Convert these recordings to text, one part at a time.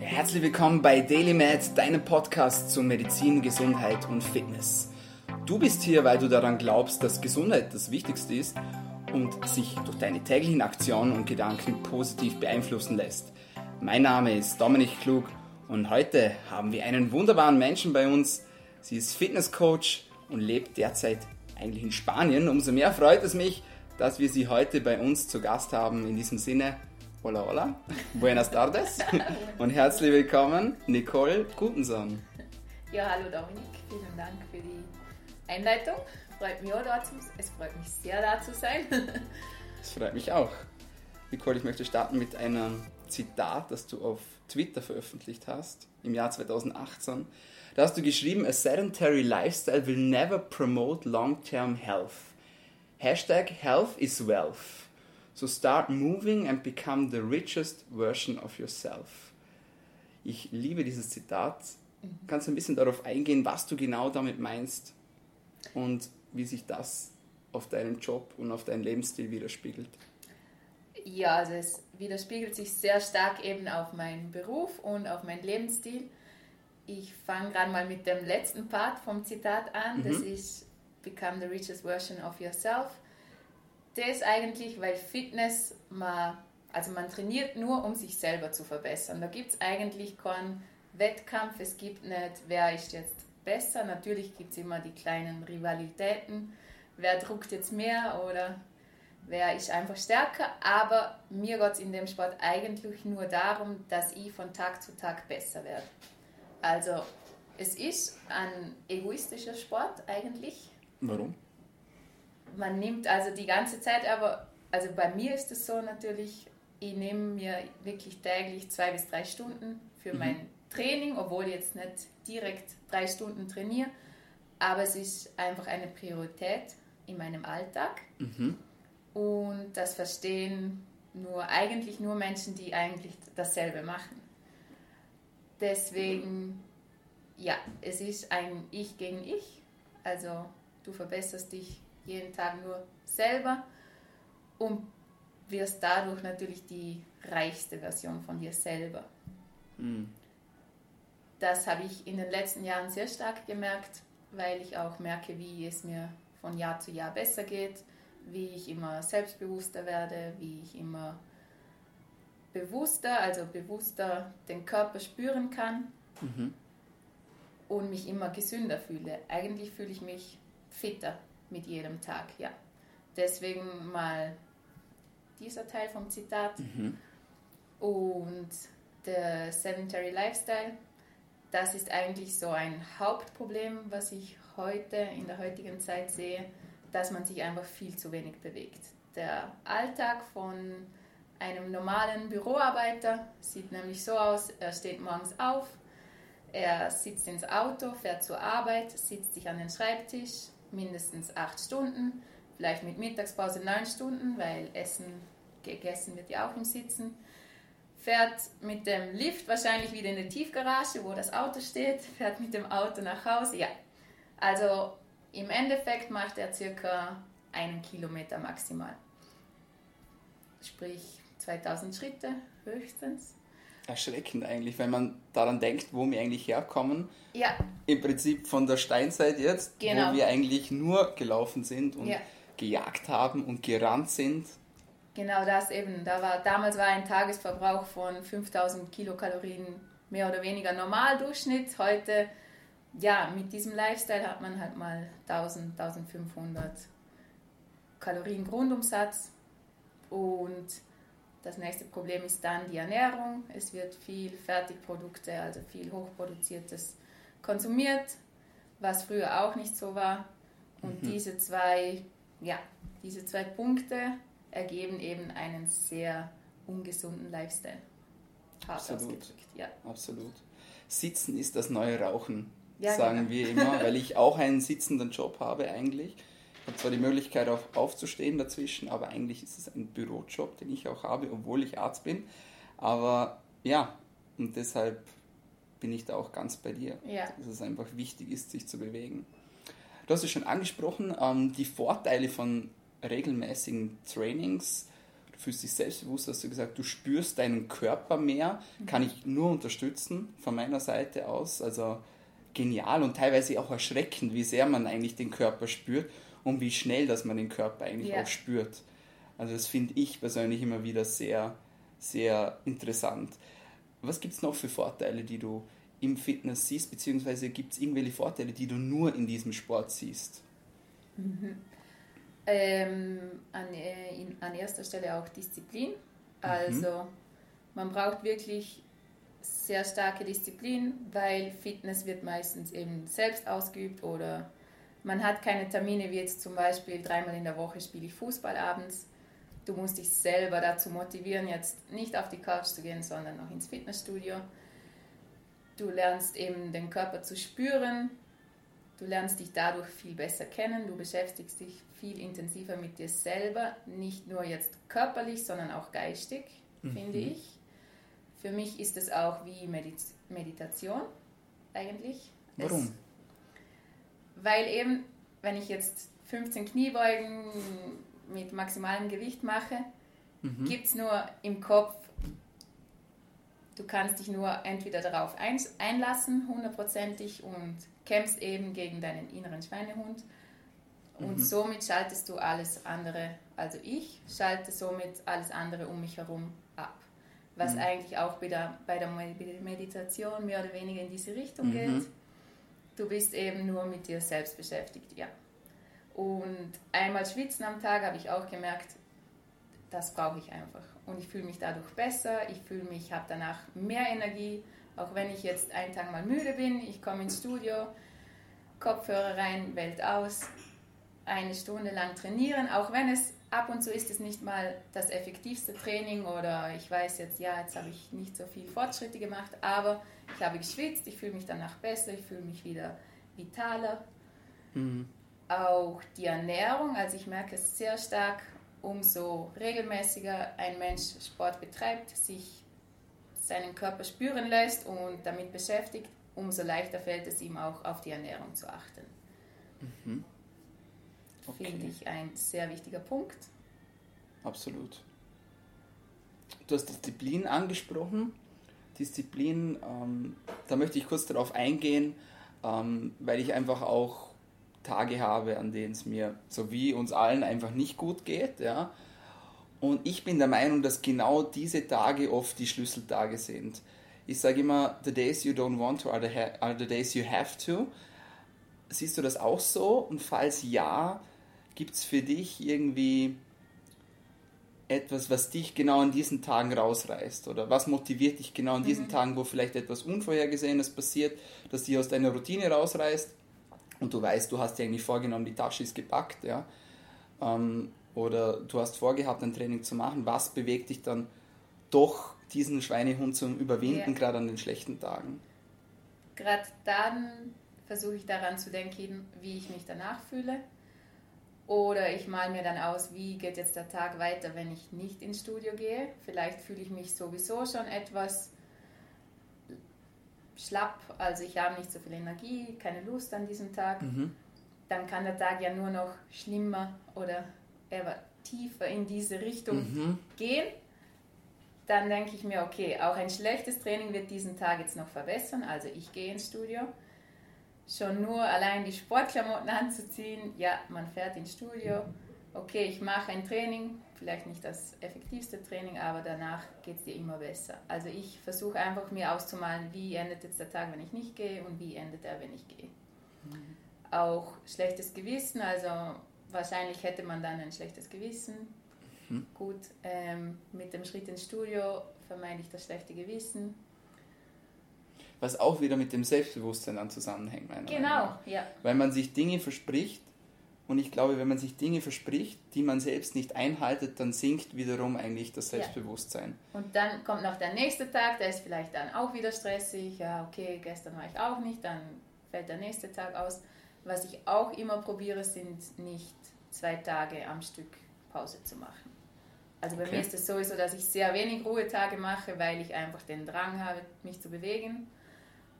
Herzlich willkommen bei DailyMed, deinem Podcast zu Medizin, Gesundheit und Fitness. Du bist hier, weil du daran glaubst, dass Gesundheit das Wichtigste ist und sich durch deine täglichen Aktionen und Gedanken positiv beeinflussen lässt. Mein Name ist Dominik Klug und heute haben wir einen wunderbaren Menschen bei uns. Sie ist Fitnesscoach und lebt derzeit eigentlich in Spanien. Umso mehr freut es mich, dass wir sie heute bei uns zu Gast haben. In diesem Sinne, hola hola, buenas tardes und herzlich willkommen, Nicole Gutenson. Ja, hallo Dominik, vielen Dank für die Einleitung. Freut mich auch dazu. Es freut mich sehr, da zu sein. Es freut mich auch. Nicole, ich möchte starten mit einem Zitat, das du auf Twitter veröffentlicht hast im Jahr 2018. Da hast du geschrieben, a sedentary lifestyle will never promote long-term health. Hashtag health is wealth. So start moving and become the richest version of yourself. Ich liebe dieses Zitat. Kannst du ein bisschen darauf eingehen, was du genau damit meinst und wie sich das auf deinen Job und auf deinen Lebensstil widerspiegelt? Ja, also es widerspiegelt sich sehr stark eben auf meinen Beruf und auf meinen Lebensstil. Ich fange gerade mal mit dem letzten Part vom Zitat an. Mhm. Das ist Become the richest version of yourself. Das eigentlich, weil Fitness, man, also man trainiert nur, um sich selber zu verbessern. Da gibt es eigentlich keinen Wettkampf, es gibt nicht, wer ist jetzt besser. Natürlich gibt es immer die kleinen Rivalitäten, wer druckt jetzt mehr oder wer ist einfach stärker. Aber mir geht es in dem Sport eigentlich nur darum, dass ich von Tag zu Tag besser werde. Also es ist ein egoistischer Sport eigentlich. Warum? Man nimmt also die ganze Zeit, aber also bei mir ist es so natürlich, ich nehme mir wirklich täglich zwei bis drei Stunden für mhm. mein Training, obwohl ich jetzt nicht direkt drei Stunden trainiere, aber es ist einfach eine Priorität in meinem Alltag. Mhm. Und das verstehen nur eigentlich nur Menschen, die eigentlich dasselbe machen. Deswegen, ja, es ist ein Ich gegen Ich. Also du verbesserst dich jeden Tag nur selber und wirst dadurch natürlich die reichste Version von dir selber. Mhm. Das habe ich in den letzten Jahren sehr stark gemerkt, weil ich auch merke, wie es mir von Jahr zu Jahr besser geht, wie ich immer selbstbewusster werde, wie ich immer bewusster, also bewusster den Körper spüren kann mhm. und mich immer gesünder fühle. Eigentlich fühle ich mich fitter mit jedem Tag, ja. Deswegen mal dieser Teil vom Zitat. Mhm. Und der Sedentary Lifestyle, das ist eigentlich so ein Hauptproblem, was ich heute in der heutigen Zeit sehe, dass man sich einfach viel zu wenig bewegt. Der Alltag von einem normalen Büroarbeiter sieht nämlich so aus, er steht morgens auf, er sitzt ins Auto, fährt zur Arbeit, sitzt sich an den Schreibtisch, mindestens acht Stunden, vielleicht mit Mittagspause neun Stunden, weil Essen gegessen wird ja auch im Sitzen. Fährt mit dem Lift wahrscheinlich wieder in die Tiefgarage, wo das Auto steht, fährt mit dem Auto nach Hause. Ja, also im Endeffekt macht er circa einen Kilometer maximal. Sprich 2000 Schritte höchstens. Erschreckend eigentlich, wenn man daran denkt, wo wir eigentlich herkommen. Ja. Im Prinzip von der Steinzeit jetzt, genau. wo wir eigentlich nur gelaufen sind und ja. gejagt haben und gerannt sind. Genau das eben. Da war, damals war ein Tagesverbrauch von 5000 Kilokalorien mehr oder weniger Normaldurchschnitt. Heute, ja, mit diesem Lifestyle hat man halt mal 1000, 1500 Kalorien Grundumsatz und das nächste Problem ist dann die Ernährung. Es wird viel Fertigprodukte, also viel Hochproduziertes konsumiert, was früher auch nicht so war. Und mhm. diese zwei, ja, diese zwei Punkte ergeben eben einen sehr ungesunden Lifestyle. Hart Absolut. Ja. Absolut. Sitzen ist das neue Rauchen, ja, sagen genau. wir immer, weil ich auch einen sitzenden Job habe eigentlich. Ich habe zwar die Möglichkeit auch aufzustehen dazwischen, aber eigentlich ist es ein Bürojob, den ich auch habe, obwohl ich Arzt bin. Aber ja, und deshalb bin ich da auch ganz bei dir, ja. dass es einfach wichtig ist, sich zu bewegen. Du hast es schon angesprochen, ähm, die Vorteile von regelmäßigen Trainings. du fühlst dich selbstbewusst, hast du gesagt, du spürst deinen Körper mehr, mhm. kann ich nur unterstützen von meiner Seite aus. Also genial und teilweise auch erschreckend, wie sehr man eigentlich den Körper spürt und wie schnell, dass man den Körper eigentlich ja. auch spürt. Also das finde ich persönlich immer wieder sehr, sehr interessant. Was gibt es noch für Vorteile, die du im Fitness siehst, beziehungsweise gibt es irgendwelche Vorteile, die du nur in diesem Sport siehst? Mhm. Ähm, an, äh, in, an erster Stelle auch Disziplin. Mhm. Also mhm. man braucht wirklich sehr starke Disziplin, weil Fitness wird meistens eben selbst ausgeübt oder man hat keine Termine wie jetzt zum Beispiel dreimal in der Woche spiele ich Fußball abends. Du musst dich selber dazu motivieren, jetzt nicht auf die Couch zu gehen, sondern noch ins Fitnessstudio. Du lernst eben den Körper zu spüren. Du lernst dich dadurch viel besser kennen. Du beschäftigst dich viel intensiver mit dir selber. Nicht nur jetzt körperlich, sondern auch geistig, mhm. finde ich. Für mich ist es auch wie Medit Meditation eigentlich. Warum? Weil eben, wenn ich jetzt 15 Kniebeugen mit maximalem Gewicht mache, mhm. gibt es nur im Kopf, du kannst dich nur entweder darauf einlassen, hundertprozentig, und kämpfst eben gegen deinen inneren Schweinehund. Und mhm. somit schaltest du alles andere, also ich schalte somit alles andere um mich herum ab. Was mhm. eigentlich auch bei der, bei der Meditation mehr oder weniger in diese Richtung mhm. geht du bist eben nur mit dir selbst beschäftigt, ja. Und einmal schwitzen am Tag habe ich auch gemerkt, das brauche ich einfach. Und ich fühle mich dadurch besser, ich fühle mich, habe danach mehr Energie, auch wenn ich jetzt einen Tag mal müde bin, ich komme ins Studio, Kopfhörer rein, Welt aus, eine Stunde lang trainieren, auch wenn es ab und zu ist es nicht mal das effektivste Training oder ich weiß jetzt, ja, jetzt habe ich nicht so viel Fortschritte gemacht, aber ich habe geschwitzt, ich fühle mich danach besser, ich fühle mich wieder vitaler. Mhm. Auch die Ernährung, also ich merke es sehr stark, umso regelmäßiger ein Mensch Sport betreibt, sich seinen Körper spüren lässt und damit beschäftigt, umso leichter fällt es ihm auch auf die Ernährung zu achten. Mhm. Okay. Finde ich ein sehr wichtiger Punkt. Absolut. Du hast Disziplin angesprochen. Disziplin, ähm, da möchte ich kurz darauf eingehen, ähm, weil ich einfach auch Tage habe, an denen es mir, so wie uns allen, einfach nicht gut geht. Ja? Und ich bin der Meinung, dass genau diese Tage oft die Schlüsseltage sind. Ich sage immer, the days you don't want to are the, are the days you have to. Siehst du das auch so? Und falls ja, gibt es für dich irgendwie etwas, was dich genau an diesen Tagen rausreißt? Oder was motiviert dich genau an diesen mhm. Tagen, wo vielleicht etwas Unvorhergesehenes passiert, das dich aus deiner Routine rausreißt und du weißt, du hast dir eigentlich vorgenommen, die Tasche ist gepackt, ja? Ähm, oder du hast vorgehabt, ein Training zu machen. Was bewegt dich dann doch, diesen Schweinehund zu überwinden, ja. gerade an den schlechten Tagen? Gerade dann versuche ich daran zu denken, wie ich mich danach fühle oder ich male mir dann aus, wie geht jetzt der Tag weiter, wenn ich nicht ins Studio gehe. Vielleicht fühle ich mich sowieso schon etwas schlapp, also ich habe nicht so viel Energie, keine Lust an diesem Tag. Mhm. Dann kann der Tag ja nur noch schlimmer oder eher tiefer in diese Richtung mhm. gehen. Dann denke ich mir, okay, auch ein schlechtes Training wird diesen Tag jetzt noch verbessern. Also ich gehe ins Studio schon nur allein die Sportklamotten anzuziehen, ja, man fährt ins Studio, okay, ich mache ein Training, vielleicht nicht das effektivste Training, aber danach geht es dir immer besser. Also ich versuche einfach mir auszumalen, wie endet jetzt der Tag, wenn ich nicht gehe und wie endet er, wenn ich gehe. Mhm. Auch schlechtes Gewissen, also wahrscheinlich hätte man dann ein schlechtes Gewissen. Mhm. Gut, ähm, mit dem Schritt ins Studio vermeide ich das schlechte Gewissen was auch wieder mit dem Selbstbewusstsein dann zusammenhängt. genau, ja. Weil man sich Dinge verspricht und ich glaube, wenn man sich Dinge verspricht, die man selbst nicht einhaltet, dann sinkt wiederum eigentlich das Selbstbewusstsein. Ja. Und dann kommt noch der nächste Tag, der ist vielleicht dann auch wieder stressig. Ja, okay, gestern war ich auch nicht, dann fällt der nächste Tag aus. Was ich auch immer probiere, sind nicht zwei Tage am Stück Pause zu machen. Also bei okay. mir ist es sowieso, dass ich sehr wenig Ruhetage mache, weil ich einfach den Drang habe, mich zu bewegen.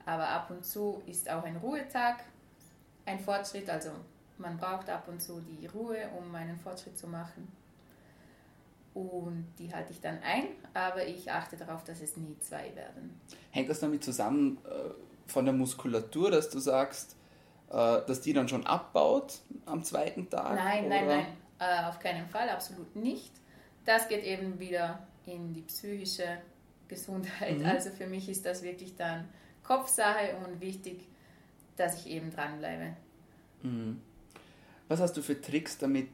Aber ab und zu ist auch ein Ruhetag ein Fortschritt. Also man braucht ab und zu die Ruhe, um einen Fortschritt zu machen. und die halte ich dann ein, aber ich achte darauf, dass es nie zwei werden. Hängt das damit zusammen äh, von der Muskulatur, dass du sagst, äh, dass die dann schon abbaut am zweiten Tag? Nein, oder? nein, nein, äh, auf keinen Fall, absolut nicht. Das geht eben wieder in die psychische Gesundheit. Mhm. Also für mich ist das wirklich dann Kopfsache und wichtig, dass ich eben dranbleibe. Mhm. Was hast du für Tricks damit,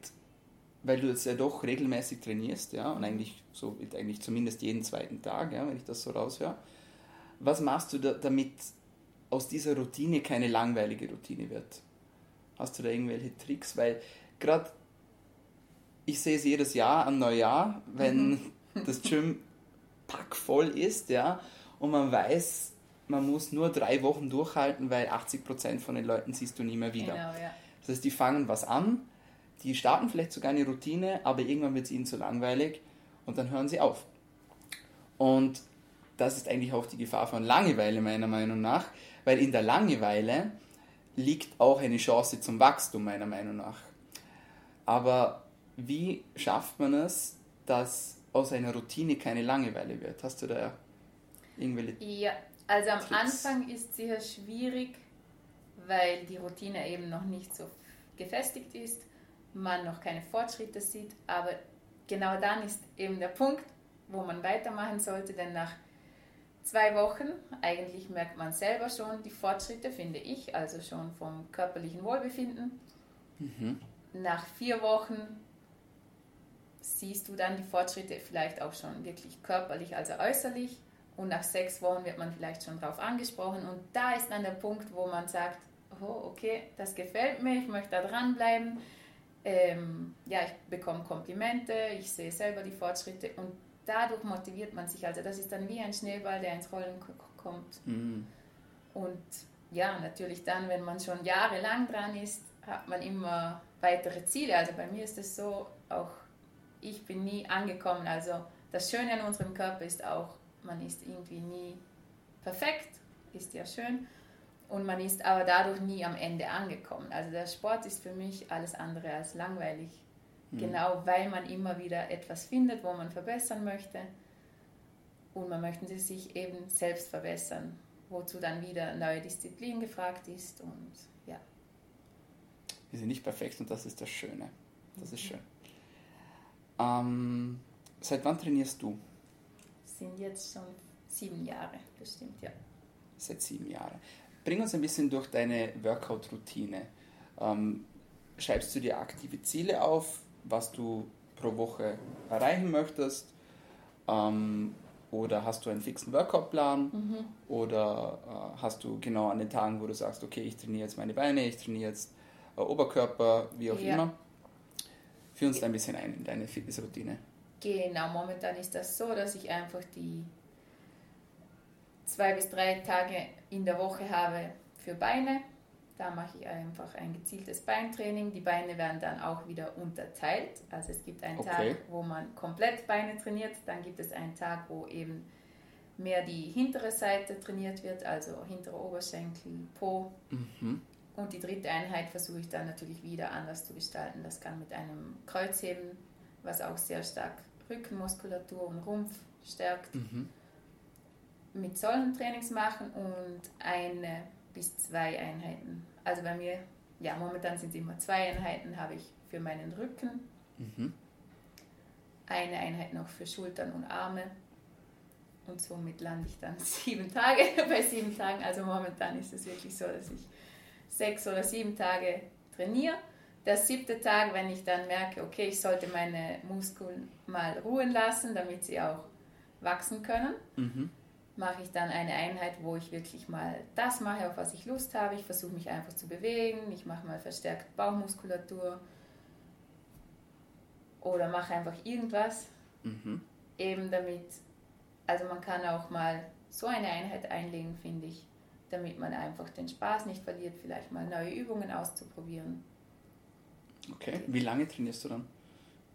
weil du jetzt ja doch regelmäßig trainierst, ja, und eigentlich so eigentlich zumindest jeden zweiten Tag, ja, wenn ich das so raushöre. Was machst du da, damit aus dieser Routine keine langweilige Routine wird? Hast du da irgendwelche Tricks? Weil gerade ich sehe es jedes Jahr am Neujahr, wenn mhm. das Gym packvoll ist, ja, und man weiß, man muss nur drei Wochen durchhalten, weil 80% von den Leuten siehst du nie mehr wieder. Genau, ja. Das heißt, die fangen was an, die starten vielleicht sogar eine Routine, aber irgendwann wird es ihnen zu langweilig und dann hören sie auf. Und das ist eigentlich auch die Gefahr von Langeweile meiner Meinung nach, weil in der Langeweile liegt auch eine Chance zum Wachstum meiner Meinung nach. Aber wie schafft man es, dass aus einer Routine keine Langeweile wird? Hast du da irgendwelche Ja, also am Tricks? Anfang ist es sicher schwierig, weil die Routine eben noch nicht so gefestigt ist, man noch keine Fortschritte sieht, aber genau dann ist eben der Punkt, wo man weitermachen sollte, denn nach zwei Wochen, eigentlich merkt man selber schon die Fortschritte, finde ich, also schon vom körperlichen Wohlbefinden. Mhm. Nach vier Wochen siehst du dann die Fortschritte vielleicht auch schon wirklich körperlich, also äußerlich. Und nach sechs Wochen wird man vielleicht schon darauf angesprochen. Und da ist dann der Punkt, wo man sagt, oh, okay, das gefällt mir, ich möchte da dranbleiben. Ähm, ja, ich bekomme Komplimente, ich sehe selber die Fortschritte und dadurch motiviert man sich. Also das ist dann wie ein Schneeball, der ins Rollen kommt. Mhm. Und ja, natürlich dann, wenn man schon jahrelang dran ist, hat man immer weitere Ziele. Also bei mir ist es so, auch ich bin nie angekommen. Also das Schöne an unserem Körper ist auch, man ist irgendwie nie perfekt, ist ja schön. Und man ist aber dadurch nie am Ende angekommen. Also der Sport ist für mich alles andere als langweilig. Mhm. Genau weil man immer wieder etwas findet, wo man verbessern möchte. Und man möchte sich eben selbst verbessern, wozu dann wieder neue Disziplin gefragt ist. Und ja. Wir sind nicht perfekt und das ist das Schöne. Das ist schön. Ähm, seit wann trainierst du? Sind jetzt schon sieben Jahre, das stimmt, ja. Seit sieben Jahren. Bring uns ein bisschen durch deine Workout-Routine. Ähm, schreibst du dir aktive Ziele auf, was du pro Woche erreichen möchtest? Ähm, oder hast du einen fixen Workout-Plan? Mhm. Oder äh, hast du genau an den Tagen, wo du sagst, okay, ich trainiere jetzt meine Beine, ich trainiere jetzt äh, Oberkörper, wie auch ja. immer? Führ uns da ein bisschen ein in deine Fitnessroutine. Genau, momentan ist das so, dass ich einfach die zwei bis drei Tage in der Woche habe für Beine. Da mache ich einfach ein gezieltes Beintraining. Die Beine werden dann auch wieder unterteilt. Also es gibt einen okay. Tag, wo man komplett Beine trainiert. Dann gibt es einen Tag, wo eben mehr die hintere Seite trainiert wird, also hintere Oberschenkel, Po. Mhm. Und die dritte Einheit versuche ich dann natürlich wieder anders zu gestalten. Das kann mit einem Kreuzheben, was auch sehr stark Rückenmuskulatur und Rumpf stärkt, mhm. mit solchen Trainings machen und eine bis zwei Einheiten. Also bei mir, ja, momentan sind es immer zwei Einheiten, habe ich für meinen Rücken, mhm. eine Einheit noch für Schultern und Arme und somit lande ich dann sieben Tage bei sieben Tagen. Also momentan ist es wirklich so, dass ich sechs oder sieben Tage trainiere. Der siebte Tag, wenn ich dann merke, okay, ich sollte meine Muskeln mal ruhen lassen, damit sie auch wachsen können, mhm. mache ich dann eine Einheit, wo ich wirklich mal das mache, auf was ich Lust habe. Ich versuche mich einfach zu bewegen, ich mache mal verstärkt Bauchmuskulatur oder mache einfach irgendwas, mhm. eben damit, also man kann auch mal so eine Einheit einlegen, finde ich, damit man einfach den Spaß nicht verliert, vielleicht mal neue Übungen auszuprobieren. Okay, wie lange trainierst du dann?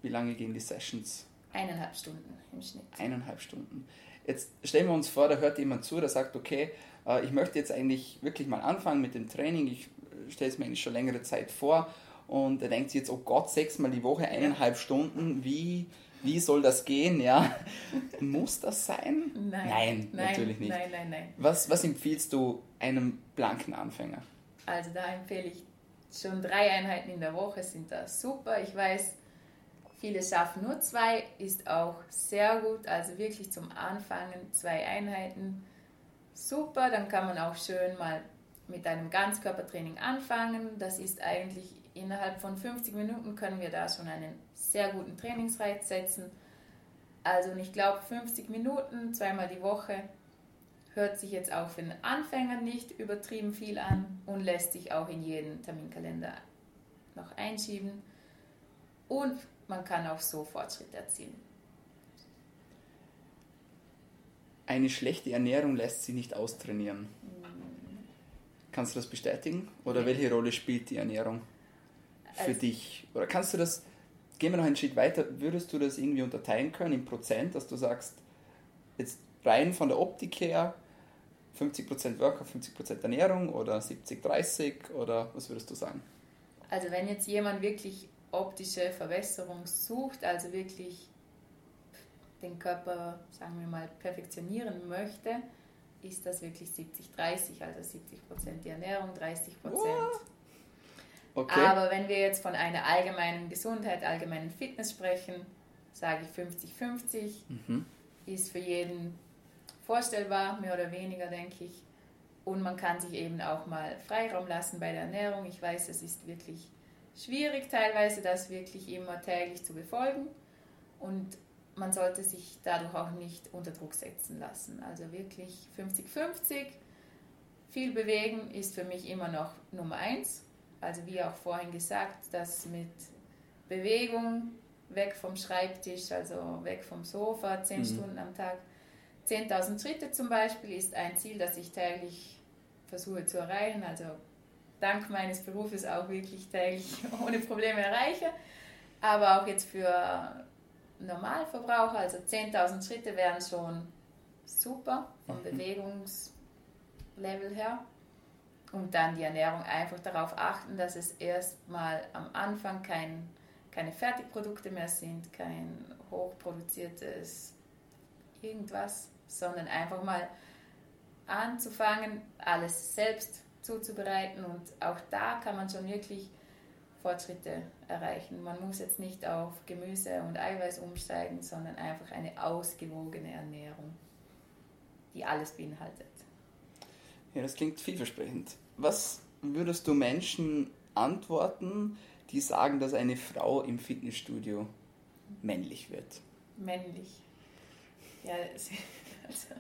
Wie lange gehen die Sessions? Eineinhalb Stunden im Schnitt. Eineinhalb Stunden. Jetzt stellen wir uns vor, da hört jemand zu, der sagt, okay, äh, ich möchte jetzt eigentlich wirklich mal anfangen mit dem Training, ich äh, stelle es mir eigentlich schon längere Zeit vor und er denkt sich jetzt, oh Gott, sechsmal die Woche, eineinhalb Stunden, wie, wie soll das gehen, ja. Muss das sein? Nein, nein, nein natürlich nicht. Nein, nein, nein. Was, was empfiehlst du einem blanken Anfänger? Also da empfehle ich schon drei Einheiten in der Woche sind da super. Ich weiß, viele schaffen nur zwei, ist auch sehr gut. Also wirklich zum Anfangen zwei Einheiten. Super, dann kann man auch schön mal mit einem Ganzkörpertraining anfangen. Das ist eigentlich innerhalb von 50 Minuten können wir da schon einen sehr guten Trainingsreiz setzen. Also ich glaube 50 Minuten, zweimal die Woche, hört sich jetzt auch für den Anfänger nicht übertrieben viel an und lässt sich auch in jeden Terminkalender noch einschieben. Und man kann auch so Fortschritte erzielen. Eine schlechte Ernährung lässt sich nicht austrainieren. Kannst du das bestätigen? Oder welche Rolle spielt die Ernährung für Also- dich? Oder kannst du das, gehen wir noch einen Schritt weiter, würdest du das irgendwie unterteilen können in Prozent, dass du sagst, jetzt rein von der Optik her, 50% Workout, 50% Ernährung oder 70-30 oder was würdest du sagen? Also wenn jetzt jemand wirklich optische Verbesserung sucht, also wirklich den Körper, sagen wir mal, perfektionieren möchte, ist das wirklich 70-30, also 70% die Ernährung, 30%. What? Okay. Aber wenn wir jetzt von einer allgemeinen Gesundheit, allgemeinen Fitness sprechen, sage ich 50-50, Mhm. ist für jeden vorstellbar, mehr oder weniger, denke ich. Und man kann sich eben auch mal Freiraum lassen bei der Ernährung. Ich weiß, es ist wirklich schwierig teilweise, das wirklich immer täglich zu befolgen. Und man sollte sich dadurch auch nicht unter Druck setzen lassen. Also wirklich 50-50. Viel bewegen ist für mich immer noch Nummer eins. Also wie auch vorhin gesagt, das mit Bewegung weg vom Schreibtisch, also weg vom Sofa, 10 Mhm. Stunden am Tag. 10.000 Schritte zum Beispiel ist ein Ziel, das ich täglich versuche zu erreichen. Also dank meines Berufes auch wirklich täglich ohne Probleme erreiche. Aber auch jetzt für Normalverbraucher, also 10.000 Schritte wären schon super vom Mhm. Bewegungslevel her. Und dann die Ernährung einfach darauf achten, dass es erstmal am Anfang kein, keine Fertigprodukte mehr sind, kein hochproduziertes irgendwas, sondern einfach mal anzufangen, alles selbst zuzubereiten. Und auch da kann man schon wirklich Fortschritte erreichen. Man muss jetzt nicht auf Gemüse und Eiweiß umsteigen, sondern einfach eine ausgewogene Ernährung, die alles beinhaltet. Ja, das klingt vielversprechend. Was würdest du Menschen antworten, die sagen, dass eine Frau im Fitnessstudio männlich wird? Männlich. Ja, also,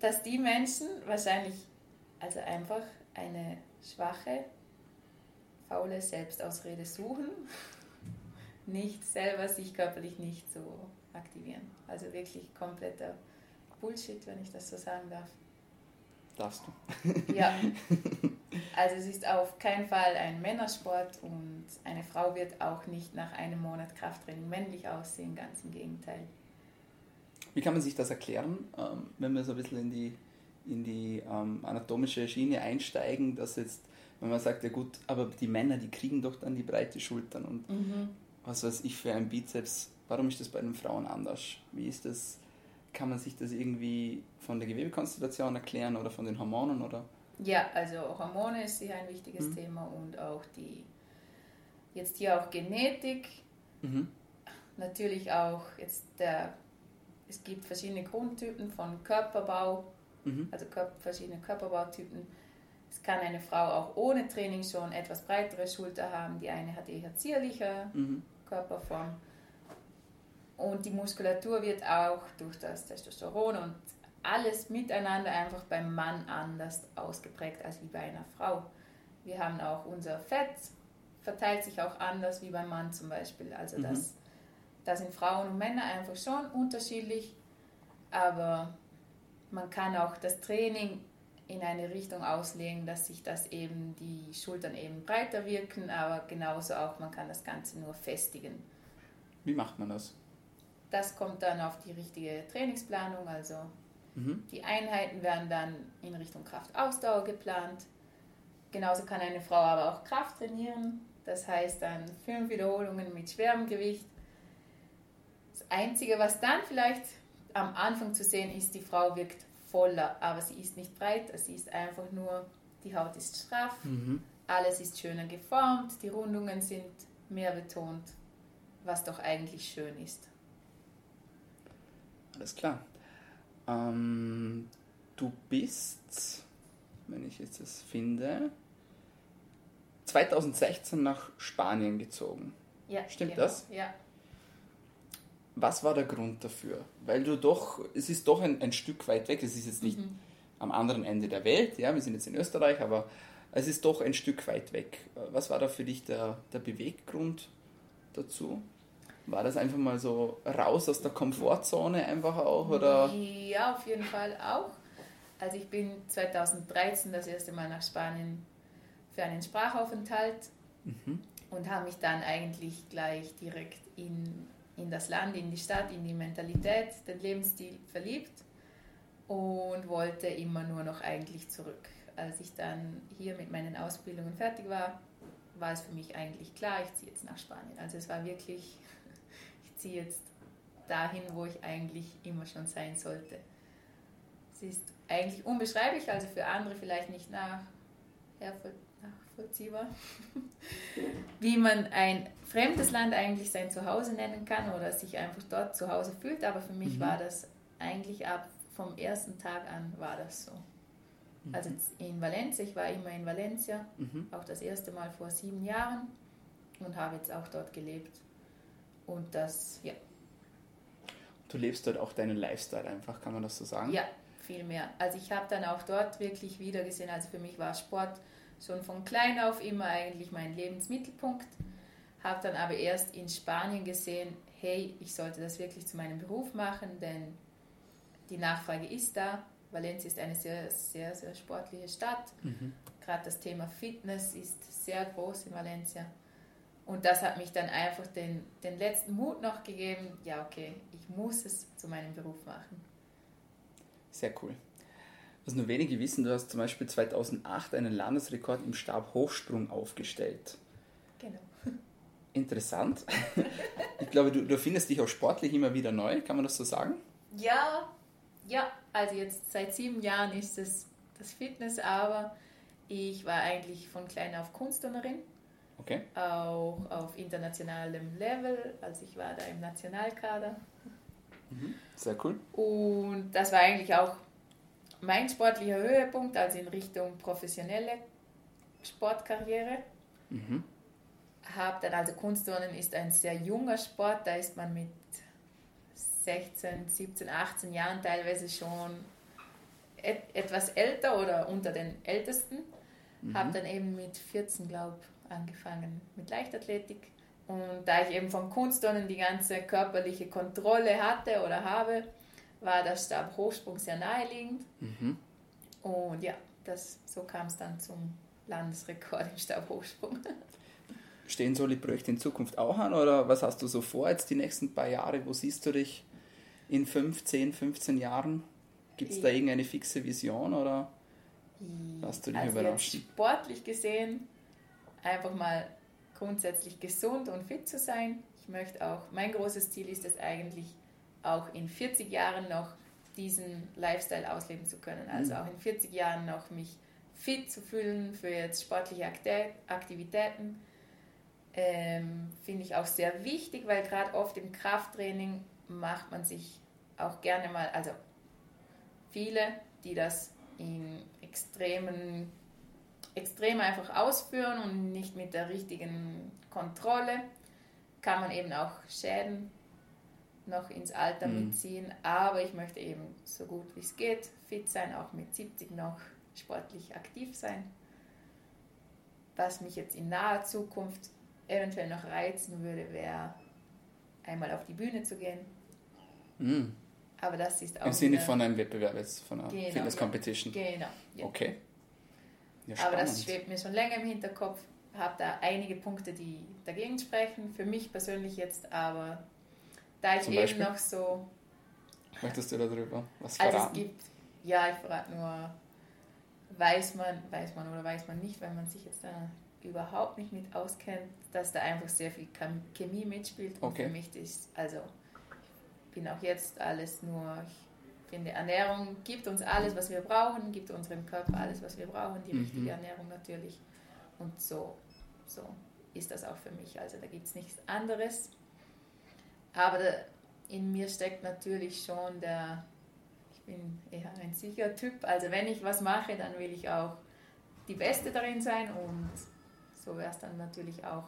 dass die Menschen wahrscheinlich also einfach eine schwache, faule Selbstausrede suchen, nicht selber sich körperlich nicht so aktivieren. Also wirklich kompletter Bullshit, wenn ich das so sagen darf. Darfst du? Ja, also es ist auf keinen Fall ein Männersport und eine Frau wird auch nicht nach einem Monat Krafttraining männlich aussehen, ganz im Gegenteil. Wie kann man sich das erklären, ähm, wenn wir so ein bisschen in die, in die ähm, anatomische Schiene einsteigen, dass jetzt, wenn man sagt, ja gut, aber die Männer, die kriegen doch dann die breite Schultern und was weiß ich für einen Bizeps, warum ist das bei den Frauen anders? Wie ist das, kann man sich das irgendwie von der Gewebekonstellation erklären oder von den Hormonen oder? Ja, also Hormone ist sicher ein wichtiges Mhm. Thema und auch die, jetzt hier auch Genetik, Mhm. natürlich auch jetzt der, es gibt verschiedene Grundtypen von Körperbau, Mhm. also Körper, verschiedene Körperbautypen. Es kann eine Frau auch ohne Training schon etwas breitere Schulter haben, die eine hat eher zierliche Mhm. Körperform. Und die Muskulatur wird auch durch das Testosteron und alles miteinander einfach beim Mann anders ausgeprägt als wie bei einer Frau. Wir haben auch unser Fett, verteilt sich auch anders wie beim Mann zum Beispiel. Also Mhm. das, da sind Frauen und Männer einfach schon unterschiedlich, aber man kann auch das Training in eine Richtung auslegen, dass sich das eben die Schultern eben breiter wirken, aber genauso auch man kann das Ganze nur festigen. Wie macht man das? Das kommt dann auf die richtige Trainingsplanung, also Mhm. die Einheiten werden dann in Richtung Kraftausdauer geplant. Genauso kann eine Frau aber auch Kraft trainieren, das heißt dann fünf Wiederholungen mit schwerem Gewicht Das Einzige, was dann vielleicht am Anfang zu sehen ist, die Frau wirkt voller, aber sie ist nicht breit, sie ist einfach nur, die Haut ist straff, mhm. alles ist schöner geformt, die Rundungen sind mehr betont, was doch eigentlich schön ist. Alles klar. Ähm, du bist, wenn ich jetzt das finde, 2016 nach Spanien gezogen. Ja, stimmt genau. das? Ja. Was war der Grund dafür? Weil du doch, es ist doch ein, ein Stück weit weg, es ist jetzt nicht mhm. am anderen Ende der Welt, ja, wir sind jetzt in Österreich, aber es ist doch ein Stück weit weg. Was war da für dich der, der Beweggrund dazu? War das einfach mal so raus aus der Komfortzone einfach auch? Oder? Ja, auf jeden Fall auch. Also ich bin 2013 das erste Mal nach Spanien für einen Sprachaufenthalt mhm. und habe mich dann eigentlich gleich direkt in, in das Land, in die Stadt, in die Mentalität, den Lebensstil verliebt und wollte immer nur noch eigentlich zurück. Als ich dann hier mit meinen Ausbildungen fertig war, war es für mich eigentlich klar, ich ziehe jetzt nach Spanien. Also es war wirklich, ich ziehe jetzt dahin, wo ich eigentlich immer schon sein sollte. Es ist eigentlich unbeschreiblich, also für andere vielleicht nicht nachvollziehbar, wie man ein fremdes Land eigentlich sein Zuhause nennen kann oder sich einfach dort zu Hause fühlt, aber für mich mhm. war das eigentlich ab vom ersten Tag an war das so. Mhm. Also in Valencia, ich war immer in Valencia, mhm. auch das erste Mal vor sieben Jahren und habe jetzt auch dort gelebt. Und das, ja. Du lebst dort auch deinen Lifestyle einfach, kann man das so sagen? Ja, viel mehr. Also ich habe dann auch dort wirklich wieder gesehen, also für mich war Sport schon von klein auf immer eigentlich mein Lebensmittelpunkt. Habe dann aber erst in Spanien gesehen, hey, ich sollte das wirklich zu meinem Beruf machen, denn die Nachfrage ist da. Valencia ist eine sehr, sehr, sehr sportliche Stadt. Mhm. Gerade das Thema Fitness ist sehr groß in Valencia. Und das hat mich dann einfach den, den letzten Mut noch gegeben, ja okay, ich muss es zu meinem Beruf machen. Sehr cool. Was nur wenige wissen, du hast zum Beispiel 2008 einen Landesrekord im Stabhochsprung aufgestellt. Genau. Interessant. Ich glaube, du, du findest dich auch sportlich immer wieder neu, kann man das so sagen? Ja, ja, also jetzt seit sieben Jahren ist es das Fitness, aber ich war eigentlich von klein auf Kunstturnerin. Okay. Auch auf internationalem Level, also ich war da im Nationalkader. Mhm. Sehr cool. Und das war eigentlich auch mein sportlicher Höhepunkt, also in Richtung professionelle Sportkarriere. Mhm. Hab dann also Kunstturnen ist ein sehr junger Sport, da ist man mit 16, 17, 18 Jahren teilweise schon et etwas älter oder unter den Ältesten. Mhm. Habe dann eben mit 14, glaube ich, angefangen mit Leichtathletik. Und da ich eben vom Kunstturnen die ganze körperliche Kontrolle hatte oder habe, war der Stabhochsprung sehr naheliegend. Mhm. Und ja, das, so kam es dann zum Landesrekord im Stabhochsprung. Stehen solche Projekte in Zukunft auch an oder was hast du so vor jetzt die nächsten paar Jahre? Wo siehst du dich in 5, 10, 15 Jahren? Gibt es da irgendeine fixe Vision oder hast du dich also überraschen? sportlich gesehen einfach mal grundsätzlich gesund und fit zu sein. Ich möchte auch, mein großes Ziel ist es eigentlich, auch in 40 Jahren noch diesen Lifestyle ausleben zu können. Also mhm. auch in 40 Jahren noch mich fit zu fühlen für jetzt sportliche Aktivitäten. Ähm, Finde ich auch sehr wichtig, weil gerade oft im Krafttraining macht man sich auch gerne mal, also viele, die das in extremen, extrem einfach ausführen und nicht mit der richtigen Kontrolle, kann man eben auch Schäden noch ins Alter mhm. mitziehen. Aber ich möchte eben so gut wie es geht fit sein, auch mit 70 noch sportlich aktiv sein. Was mich jetzt in naher Zukunft eventuell noch reizen würde, wäre einmal auf die Bühne zu gehen. Mhm. Aber das ist auch. Im Sinne von einem Wettbewerb, jetzt von einer genau, Fitness Competition. Ja, genau. Ja. Okay. Ja, Aber das schwebt mir schon länger im Hinterkopf. Habe da einige Punkte, die dagegen sprechen. Für mich persönlich jetzt aber da ich Zum eben Beispiel? noch so. Möchtest du darüber was verraten? Also es gibt, ja, ich verrate nur, weiß man, weiß man oder weiß man nicht, weil man sich jetzt da überhaupt nicht mit auskennt, dass da einfach sehr viel Chemie mitspielt. Und okay. für mich ist, also, ich bin auch jetzt alles nur, ich finde, Ernährung gibt uns alles, was wir brauchen, gibt unserem Körper alles, was wir brauchen, die mhm. richtige Ernährung natürlich. Und so, so ist das auch für mich. Also da gibt es nichts anderes. Aber in mir steckt natürlich schon der, ich bin eher ein sicherer Typ. Also wenn ich was mache, dann will ich auch die Beste darin sein und so wäre es dann natürlich auch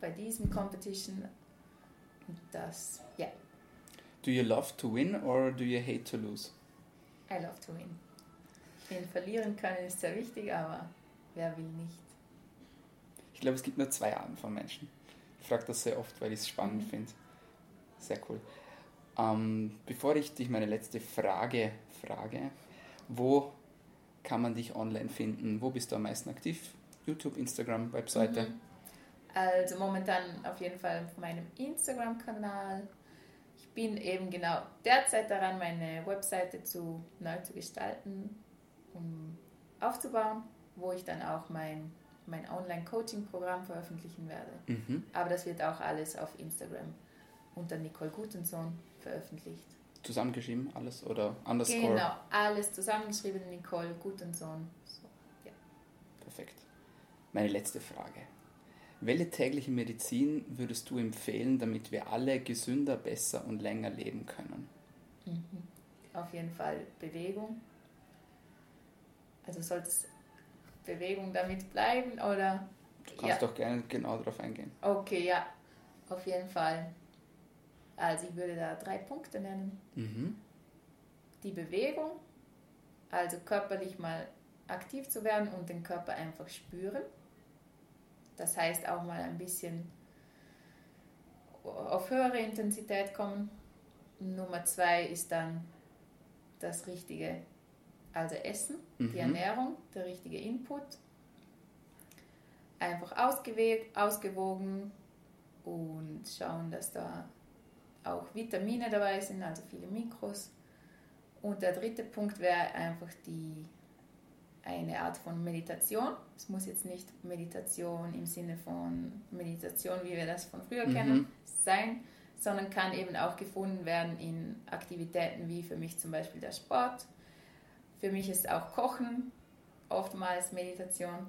bei diesem Competition. Und das, ja. Yeah. Do you love to win or do you hate to lose? I love to win. Ich finde, verlieren können ist sehr wichtig, aber wer will nicht? Ich glaube, es gibt nur zwei Arten von Menschen. Ich frage das sehr oft, weil ich es spannend mhm. finde. Sehr cool. Ähm, bevor ich dich meine letzte Frage frage, wo kann man dich online finden? Wo bist du am meisten aktiv? YouTube, Instagram, Webseite? Mhm. Also momentan auf jeden Fall auf meinem Instagram-Kanal. Ich bin eben genau derzeit daran, meine Webseite zu, neu zu gestalten, um aufzubauen, wo ich dann auch mein, mein Online-Coaching-Programm veröffentlichen werde. Mhm. Aber das wird auch alles auf Instagram unter Nicole Gutensohn veröffentlicht. Zusammengeschrieben alles oder underscore? Genau, alles zusammengeschrieben, Nicole Gutensohn. So, ja. Perfekt. Meine letzte Frage. Welche tägliche Medizin würdest du empfehlen, damit wir alle gesünder, besser und länger leben können? Mhm. Auf jeden Fall Bewegung. Also sollte es Bewegung damit bleiben oder? Du kannst ja. doch gerne genau darauf eingehen. Okay, ja, auf jeden Fall. Also ich würde da drei Punkte nennen. Mhm. Die Bewegung, also körperlich mal aktiv zu werden und den Körper einfach spüren. Das heißt auch mal ein bisschen auf höhere Intensität kommen. Nummer zwei ist dann das richtige, also Essen, mhm. die Ernährung, der richtige Input. Einfach ausgewogen und schauen, dass da auch Vitamine dabei sind, also viele Mikros. Und der dritte Punkt wäre einfach die eine Art von Meditation. Es muss jetzt nicht Meditation im Sinne von Meditation, wie wir das von früher mhm. kennen, sein, sondern kann eben auch gefunden werden in Aktivitäten wie für mich zum Beispiel der Sport. Für mich ist auch Kochen oftmals Meditation.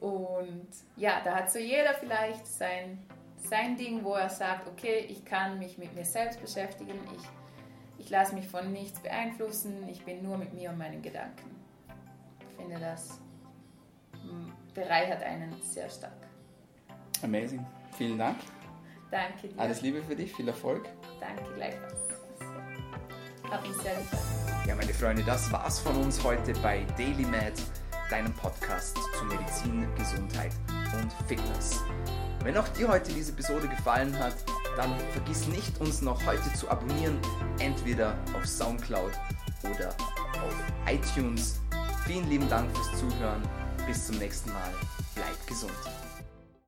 Und ja, da hat so jeder vielleicht sein, sein Ding, wo er sagt, okay, ich kann mich mit mir selbst beschäftigen, ich ich lasse mich von nichts beeinflussen, ich bin nur mit mir und meinen Gedanken. Ich finde, das bereichert einen sehr stark. Amazing. Vielen Dank. Danke dir. Alles Liebe für dich, viel Erfolg. Danke gleichfalls. Hat mich sehr gefreut. Ja, meine Freunde, das war's von uns heute bei Daily Med, deinem Podcast zu Medizin, Gesundheit und Fitness. Wenn auch dir heute diese Episode gefallen hat, dann vergiss nicht, uns noch heute zu abonnieren, entweder auf Soundcloud oder auf iTunes. Vielen lieben Dank fürs Zuhören. Bis zum nächsten Mal. Bleib gesund.